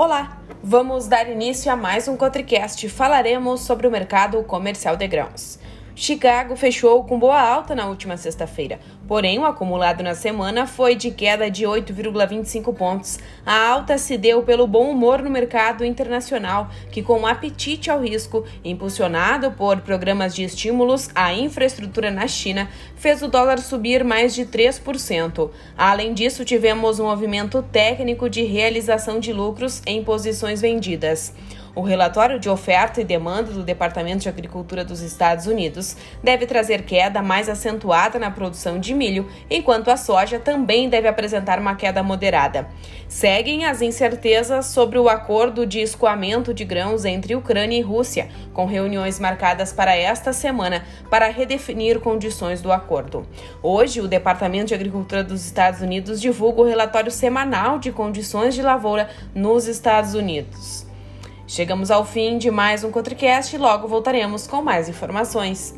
Olá! Vamos dar início a mais um Cotricast. Falaremos sobre o mercado comercial de grãos. Chicago fechou com boa alta na última sexta-feira, porém o acumulado na semana foi de queda de 8,25 pontos. A alta se deu pelo bom humor no mercado internacional, que com apetite ao risco, impulsionado por programas de estímulos à infraestrutura na China, fez o dólar subir mais de 3%. Além disso, tivemos um movimento técnico de realização de lucros em posições vendidas. O relatório de oferta e demanda do Departamento de Agricultura dos Estados Unidos deve trazer queda mais acentuada na produção de milho, enquanto a soja também deve apresentar uma queda moderada. Seguem as incertezas sobre o acordo de escoamento de grãos entre Ucrânia e Rússia, com reuniões marcadas para esta semana para redefinir condições do acordo. Hoje, o Departamento de Agricultura dos Estados Unidos divulga o relatório semanal de condições de lavoura nos Estados Unidos. Chegamos ao fim de mais um Cotricast e logo voltaremos com mais informações.